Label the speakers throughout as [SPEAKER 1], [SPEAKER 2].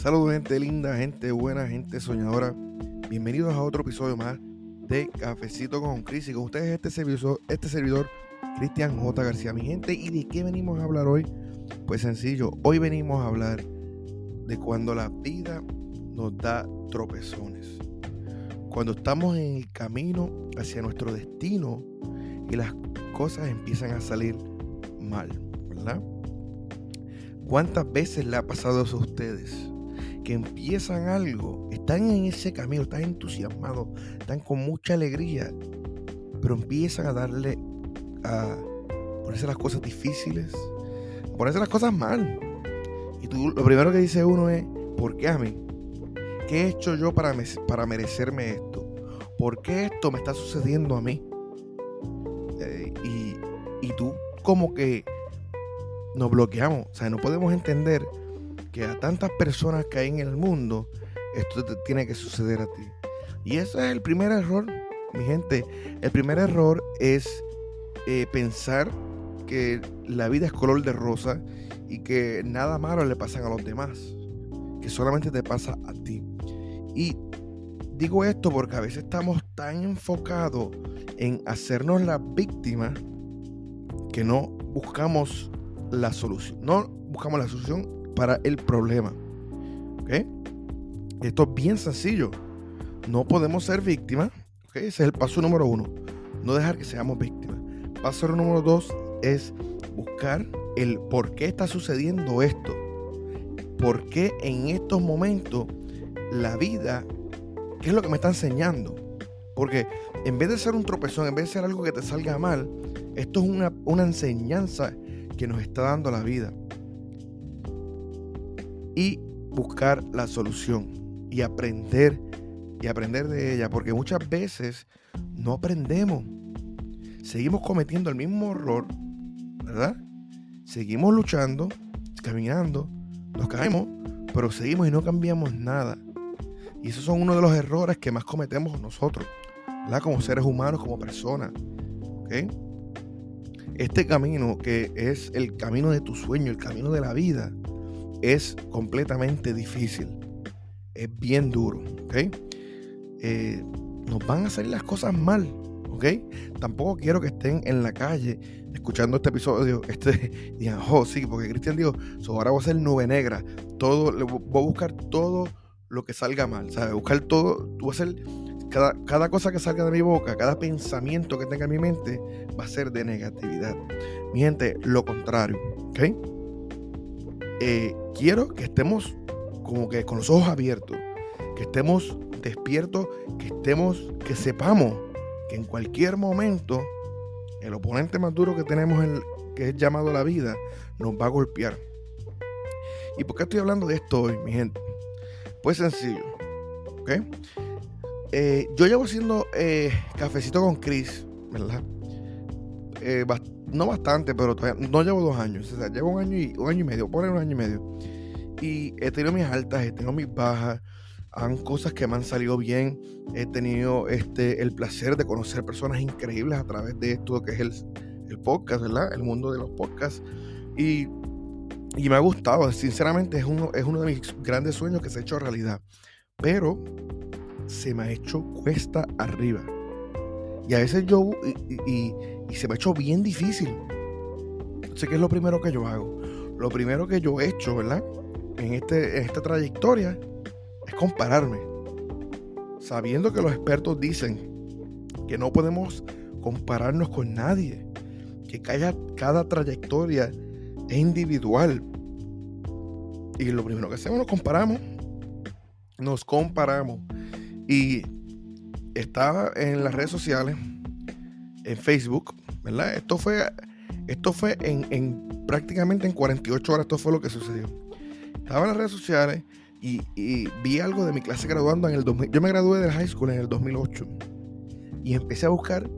[SPEAKER 1] Saludos gente linda, gente buena, gente soñadora. Bienvenidos a otro episodio más de Cafecito con Cris y con ustedes este servidor, este servidor Cristian J. García. Mi gente, ¿y de qué venimos a hablar hoy? Pues sencillo, hoy venimos a hablar de cuando la vida nos da tropezones. Cuando estamos en el camino hacia nuestro destino y las cosas empiezan a salir mal, ¿verdad? ¿Cuántas veces le ha pasado eso a ustedes? Que empiezan algo, están en ese camino, están entusiasmados, están con mucha alegría, pero empiezan a darle a ponerse las cosas difíciles, a ponerse las cosas mal. Y tú, lo primero que dice uno es, ¿por qué a mí? ¿Qué he hecho yo para, para merecerme esto? ¿Por qué esto me está sucediendo a mí? Eh, y, y tú como que nos bloqueamos. O sea, no podemos entender que a tantas personas que hay en el mundo, esto te tiene que suceder a ti. Y ese es el primer error, mi gente. El primer error es eh, pensar que la vida es color de rosa y que nada malo le pasa a los demás. Que solamente te pasa a ti. Y digo esto porque a veces estamos tan enfocados en hacernos la víctima que no buscamos la solución. No buscamos la solución para el problema. Esto es bien sencillo. No podemos ser víctimas. ¿Ok? Ese es el paso número uno. No dejar que seamos víctimas. Paso número dos es buscar el por qué está sucediendo esto. ¿Por qué en estos momentos la vida, qué es lo que me está enseñando? Porque en vez de ser un tropezón, en vez de ser algo que te salga mal, esto es una, una enseñanza que nos está dando la vida. Y buscar la solución y aprender y aprender de ella, porque muchas veces no aprendemos. Seguimos cometiendo el mismo error, ¿verdad? Seguimos luchando, caminando, nos caemos, pero seguimos y no cambiamos nada. Y esos son uno de los errores que más cometemos nosotros, ¿verdad? Como seres humanos, como personas. ¿Ok? este camino que es el camino de tu sueño, el camino de la vida, es completamente difícil. Es bien duro, ¿ok? Eh, nos van a salir las cosas mal. Tampoco quiero que estén en la calle escuchando este episodio, este, oh, sí, porque Cristian dijo, ahora voy a ser nube negra, todo, voy a buscar todo lo que salga mal. Buscar todo, tú vas a ser cada, cosa que salga de mi boca, cada pensamiento que tenga en mi mente, va a ser de negatividad. Mi gente, lo contrario, ¿ok? Eh, quiero que estemos como que con los ojos abiertos, que estemos despiertos, que estemos, que sepamos que en cualquier momento el oponente más duro que tenemos, el, que es llamado la vida, nos va a golpear. ¿Y por qué estoy hablando de esto hoy, mi gente? Pues sencillo, ¿ok? Eh, yo llevo haciendo eh, cafecito con Chris, ¿verdad? Eh, no bastante, pero no llevo dos años. Llevo un año y, un año y medio, poner un año y medio. Y he tenido mis altas, he tenido mis bajas. Han cosas que me han salido bien. He tenido este, el placer de conocer personas increíbles a través de esto que es el, el podcast, ¿verdad? El mundo de los podcasts. Y, y me ha gustado. Sinceramente, es uno, es uno de mis grandes sueños que se ha hecho realidad. Pero se me ha hecho cuesta arriba. Y a veces yo, y, se me ha hecho bien difícil. Sé que es lo primero que yo hago. Lo primero que yo he hecho, ¿verdad? En, este, en esta trayectoria es compararme. Sabiendo que los expertos dicen que no podemos compararnos con nadie. Que cada, cada trayectoria es individual. Y lo primero que hacemos, nos comparamos. Nos comparamos. Y estaba en las redes sociales, en Facebook, ¿verdad? Esto fue, esto fue en, prácticamente en 48 horas, esto fue lo que sucedió. Estaba en las redes sociales y, vi algo de mi clase graduando en el 2000. Yo me gradué del high school en el 2008 y empecé a buscar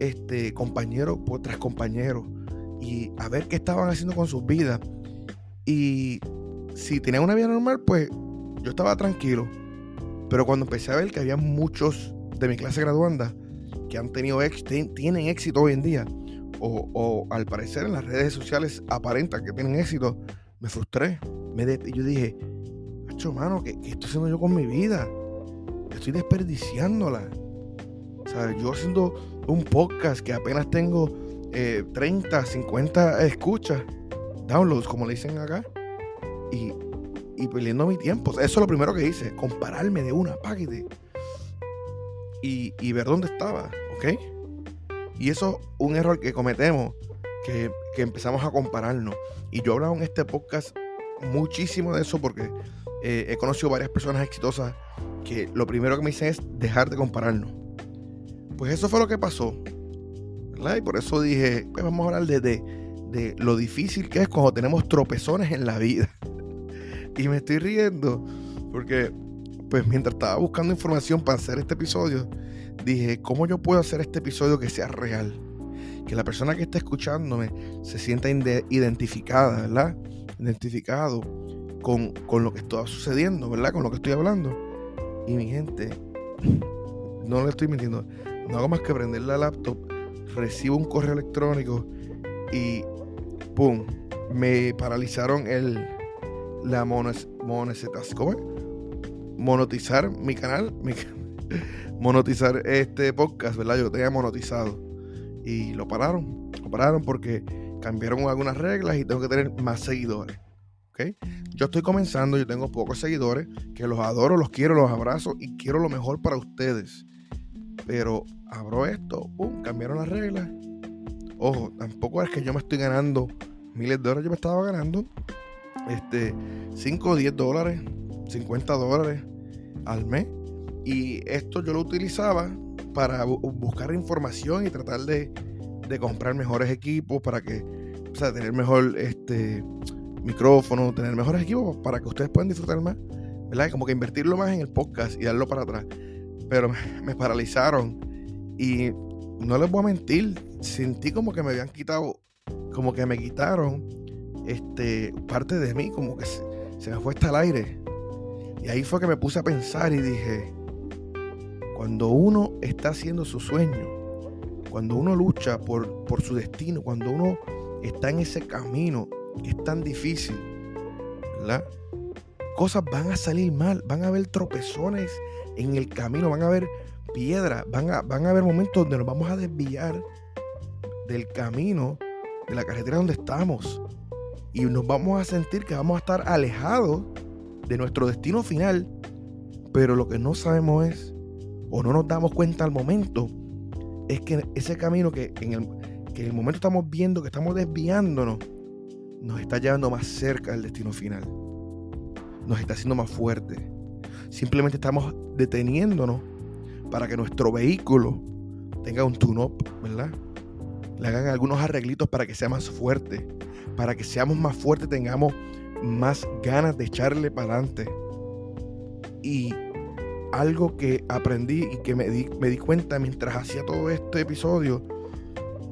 [SPEAKER 1] este, compañero por tras compañero y a ver qué estaban haciendo con sus vidas. Y si tenían una vida normal, pues yo estaba tranquilo pero cuando empecé a ver que había muchos de mi clase graduanda que han tenido tienen éxito hoy en día, o, al parecer en las redes sociales aparentan que tienen éxito, me frustré. Me yo dije, Hacho, mano, ¿qué, ¿qué, estoy haciendo yo con mi vida? Estoy desperdiciándola. O sea, yo haciendo un podcast que apenas tengo 30, eh, 50 escuchas, downloads, como le dicen acá, y, y perdiendo mi tiempo. eso es lo primero que hice, compararme de una paquete y, ver dónde estaba, ¿ok? Y eso es un error que cometemos, que, que empezamos a compararnos. Y yo he hablado en este podcast muchísimo de eso porque eh, he conocido varias personas exitosas que lo primero que me dicen es dejar de compararnos. Pues eso fue lo que pasó. ¿verdad? Y por eso dije, pues vamos a hablar de, de, lo difícil que es cuando tenemos tropezones en la vida. y me estoy riendo porque, pues mientras estaba buscando información para hacer este episodio, dije, ¿cómo yo puedo hacer este episodio que sea real? Que la persona que está escuchándome se sienta identificada, ¿verdad? Identificado con, con lo que está sucediendo, ¿verdad? Con lo que estoy hablando. Y mi gente, no le estoy mintiendo, no hago más que prender la laptop, recibo un correo electrónico y ¡pum! Me paralizaron el la mones, ¿cómo Monetizar mi canal, monetizar este podcast, ¿verdad? Yo tenía monetizado y lo pararon, lo pararon porque cambiaron algunas reglas y tengo que tener más seguidores. Yo estoy comenzando, yo tengo pocos seguidores, que los adoro, los quiero, los abrazo y quiero lo mejor para ustedes. Pero abro esto, ¡pum! cambiaron las reglas. Ojo, tampoco es que yo me estoy ganando miles de dólares, yo me estaba ganando este, 5 o 10 dólares, 50 dólares al mes. Y esto yo lo utilizaba para buscar información y tratar de, de comprar mejores equipos para que, o sea, tener mejor este, micrófono, tener mejores equipos para que ustedes puedan disfrutar más, ¿verdad? Como que invertirlo más en el podcast y darlo para atrás. Pero me, paralizaron y no les voy a mentir, sentí como que me habían quitado, como que me quitaron este, parte de mí, como que se, me fue hasta el aire. Y ahí fue que me puse a pensar y dije, cuando uno está haciendo su sueño, cuando uno lucha por, por su destino, cuando uno está en ese camino es tan difícil. Cosas van a salir mal, van a haber tropezones en el camino, van a haber piedras, van a, van a haber momentos donde nos vamos a desviar del camino, de la carretera donde estamos. Y nos vamos a sentir que vamos a estar alejados de nuestro destino final. Pero lo que no sabemos es, o no nos damos cuenta al momento, es que ese camino que en el, que en el momento estamos viendo que estamos desviándonos, nos está llevando más cerca del destino final. Nos está haciendo más fuerte. Simplemente estamos deteniéndonos para que nuestro vehículo tenga un tune-up, ¿verdad? Le hagan algunos arreglitos para que sea más fuerte. Para que seamos más fuertes, tengamos más ganas de echarle para adelante. Y algo que aprendí y que me di, me di cuenta mientras hacía todo este episodio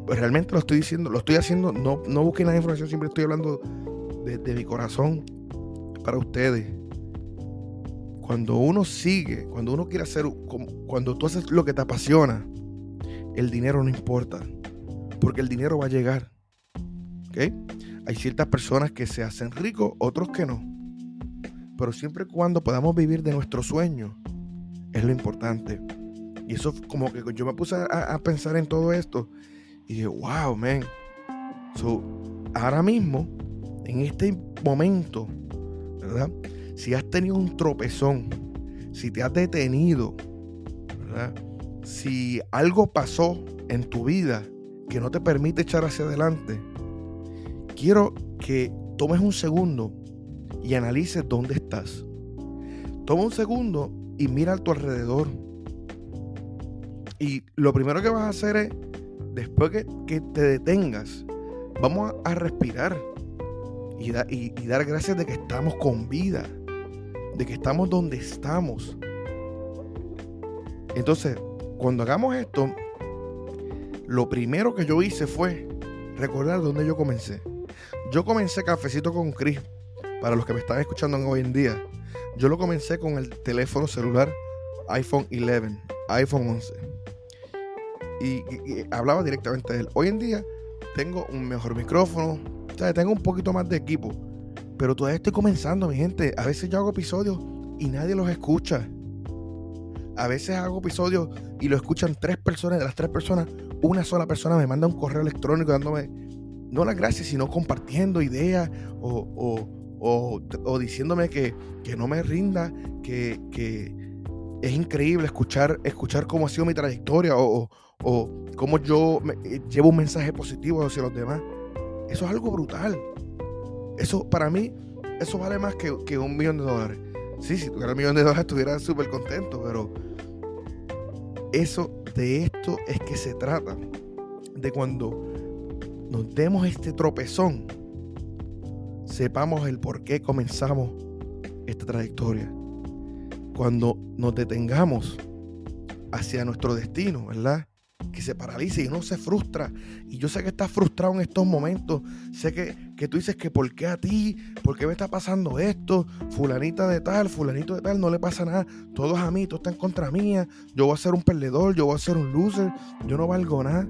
[SPEAKER 1] pues realmente lo estoy diciendo, lo estoy haciendo, no, no busquen la información, siempre estoy hablando de, mi corazón para ustedes. Cuando uno sigue, cuando uno quiere hacer, cuando tú haces lo que te apasiona, el dinero no importa, porque el dinero va a llegar. Hay ciertas personas que se hacen ricos, otros que no. Pero siempre y cuando podamos vivir de nuestro sueño, es lo importante. Y eso como que yo me puse a pensar en todo esto y dije, wow, man. So, ahora mismo, en este momento, ¿verdad? Si has tenido un tropezón, si te has detenido, ¿verdad? Si algo pasó en tu vida que no te permite echar hacia adelante, quiero que tomes un segundo y analices dónde estás. Toma un segundo y mira a tu alrededor. Y lo primero que vas a hacer es después que, te detengas, vamos a, respirar y, y, dar gracias de que estamos con vida, de que estamos donde estamos. Entonces, cuando hagamos esto, lo primero que yo hice fue recordar dónde yo comencé. Yo comencé cafecito con Chris, para los que me están escuchando hoy en día. Yo lo comencé con el teléfono celular iPhone 11, iPhone 11 y, hablaba directamente de él. Hoy en día tengo un mejor micrófono, o sea, tengo un poquito más de equipo, Pero todavía estoy comenzando, mi gente. A veces yo hago episodios y nadie los escucha. A veces hago episodios y lo escuchan tres personas. De las tres personas, una sola persona me manda un correo electrónico dándome, no las gracias, sino compartiendo ideas o, diciéndome que, no me rinda, que, es increíble escuchar, escuchar cómo ha sido mi trayectoria o, o cómo yo eh, llevo un mensaje positivo hacia los demás. Eso es algo brutal. Eso para mí, eso vale más que, que un millón de dólares. Sí, si tuviera un millón de dólares estuviera súper contento, pero eso, de esto es que se trata. De cuando nos demos este tropezón, sepamos el por qué comenzamos esta trayectoria. Cuando nos detengamos hacia nuestro destino, ¿verdad? que se paralice y uno se frustra. Y yo sé que estás frustrado en estos momentos. Sé que, que tú dices que por qué a ti, por qué me está pasando esto, fulanita de tal, fulanito de tal, no le pasa nada. Todos a mí, todos están contra mía. Yo voy a ser un perdedor, yo voy a ser un loser, yo no valgo nada.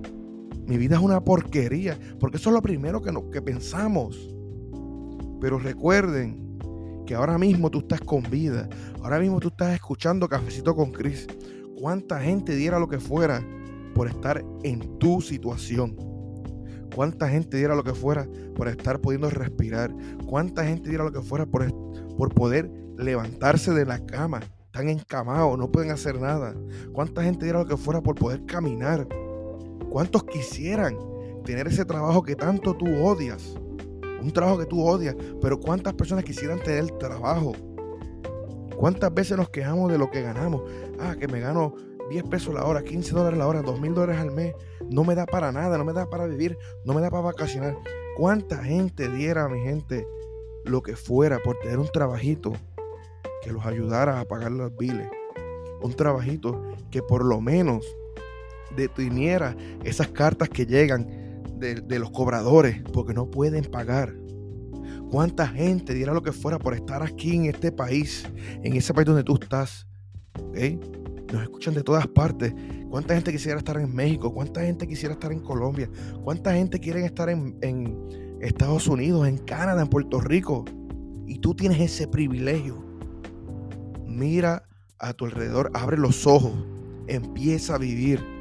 [SPEAKER 1] Mi vida es una porquería, porque eso es lo primero que, que pensamos. Pero recuerden que ahora mismo tú estás con vida. Ahora mismo tú estás escuchando Cafecito con Cris. ¿Cuánta gente diera lo que fuera por estar en tu situación. ¿Cuánta gente diera lo que fuera por estar pudiendo respirar? ¿Cuánta gente diera lo que fuera por, por poder levantarse de la cama? Están encamados, no pueden hacer nada. ¿Cuánta gente diera lo que fuera por poder caminar? ¿Cuántos quisieran tener ese trabajo que tanto tú odias? Un trabajo que tú odias, pero ¿cuántas personas quisieran tener trabajo? ¿Cuántas veces nos quejamos de lo que ganamos? Ah, que me gano 10 pesos la hora, 15 dólares la hora, 2 mil dólares al mes, no me da para nada, no me da para vivir, no me da para vacacionar. ¿Cuánta gente diera a mi gente lo que fuera por tener un trabajito que los ayudara a pagar los biles? Un trabajito que por lo menos deteniera esas cartas que llegan de, de los cobradores porque no pueden pagar. ¿Cuánta gente diera lo que fuera por estar aquí en este país, en ese país donde tú estás? ¿okay? Nos escuchan de todas partes. ¿Cuánta gente quisiera estar en México? ¿Cuánta gente quisiera estar en Colombia? ¿Cuánta gente quiere estar en, Estados Unidos, en Canadá, en Puerto Rico? Y tú tienes ese privilegio. Mira a tu alrededor, abre los ojos, empieza a vivir.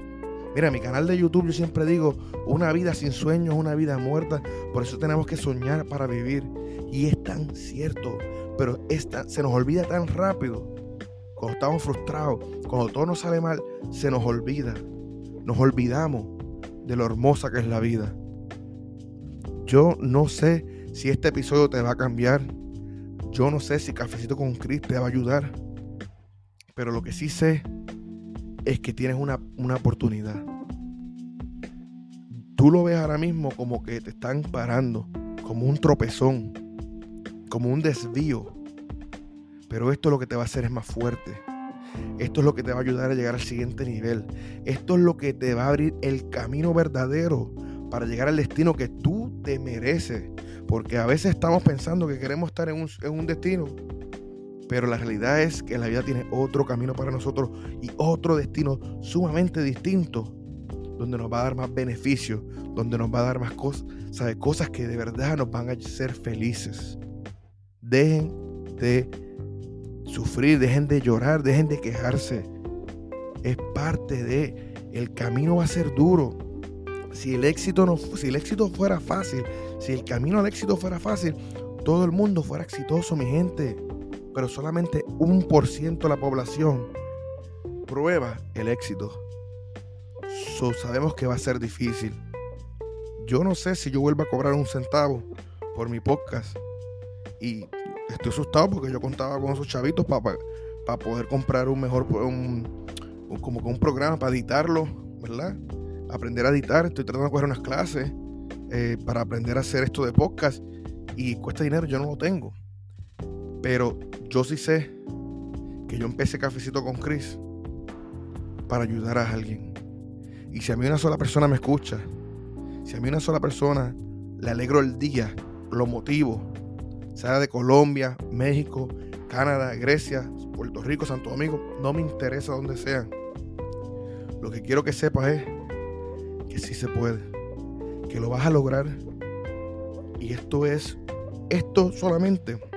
[SPEAKER 1] Mira, mi canal de YouTube yo siempre digo, una vida sin sueños, una vida muerta. Por eso tenemos que soñar para vivir. Y es tan cierto, pero se nos olvida tan rápido cuando estamos frustrados, cuando todo nos sale mal, se nos olvida. Nos olvidamos de lo hermosa que es la vida. Yo no sé si este episodio te va a cambiar. Yo no sé si Cafecito con Chris te va a ayudar. Pero lo que sí sé es que tienes una, una oportunidad. Tú lo ves ahora mismo como que te están parando, como un tropezón, como un desvío pero esto lo que te va a hacer es más fuerte. Esto es lo que te va a ayudar a llegar al siguiente nivel. Esto es lo que te va a abrir el camino verdadero para llegar al destino que tú te mereces. Porque a veces estamos pensando que queremos estar en un, destino, pero la realidad es que la vida tiene otro camino para nosotros y otro destino sumamente distinto, donde nos va a dar más beneficios, donde nos va a dar más cosas, ¿sabe? cosas que de verdad nos van a hacer felices. Dejen de sufrir, dejen de llorar, dejen de quejarse. Es parte de el camino va a ser duro. Si el éxito no si el éxito fuera fácil, si el camino al éxito fuera fácil, todo el mundo fuera exitoso, mi gente. Pero solamente un por ciento de la población prueba el éxito. sabemos que va a ser difícil. Yo no sé si yo vuelvo a cobrar un centavo por mi podcast. Y estoy asustado porque yo contaba con esos chavitos para poder comprar un mejor, como que un programa para editarlo, ¿verdad? Aprender a editar. Estoy tratando de coger unas clases eh, para aprender a hacer esto de podcast y cuesta dinero, yo no lo tengo. Pero yo sí sé que yo empecé cafecito con Chris para ayudar a alguien. Y si a mí una sola persona me escucha, si a mí una sola persona le alegro el día, lo motivo, sea de Colombia, México, Canadá, Grecia, Puerto Rico, Santo Domingo, no me interesa donde sean. Lo que quiero que sepas es que sí se puede, que lo vas a lograr. Y esto es Esto solamente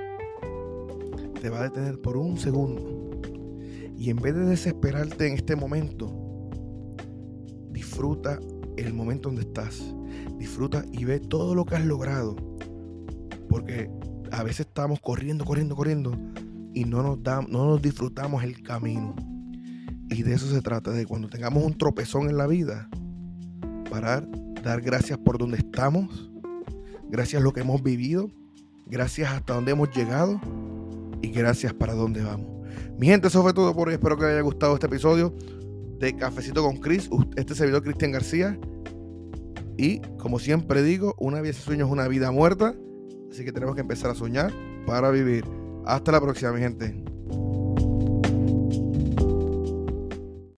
[SPEAKER 1] te va a detener por un segundo. Y en vez de desesperarte en este momento, disfruta el momento donde estás. Disfruta y ve todo lo que has logrado. Porque a veces estamos corriendo, corriendo, corriendo y no nos, no nos disfrutamos el camino. Y de eso se trata, de cuando tengamos un tropezón en la vida, parar, dar gracias por donde estamos, gracias a lo que hemos vivido, gracias hasta donde hemos llegado y gracias para dónde vamos. Mi gente, eso fue todo por hoy. Espero que les haya gustado este episodio de Cafecito con Chris. Este servidor Cristian García. Y como siempre digo, una vida sin sueños es una vida muerta. Así que tenemos que empezar a soñar para vivir. Hasta la próxima, mi gente.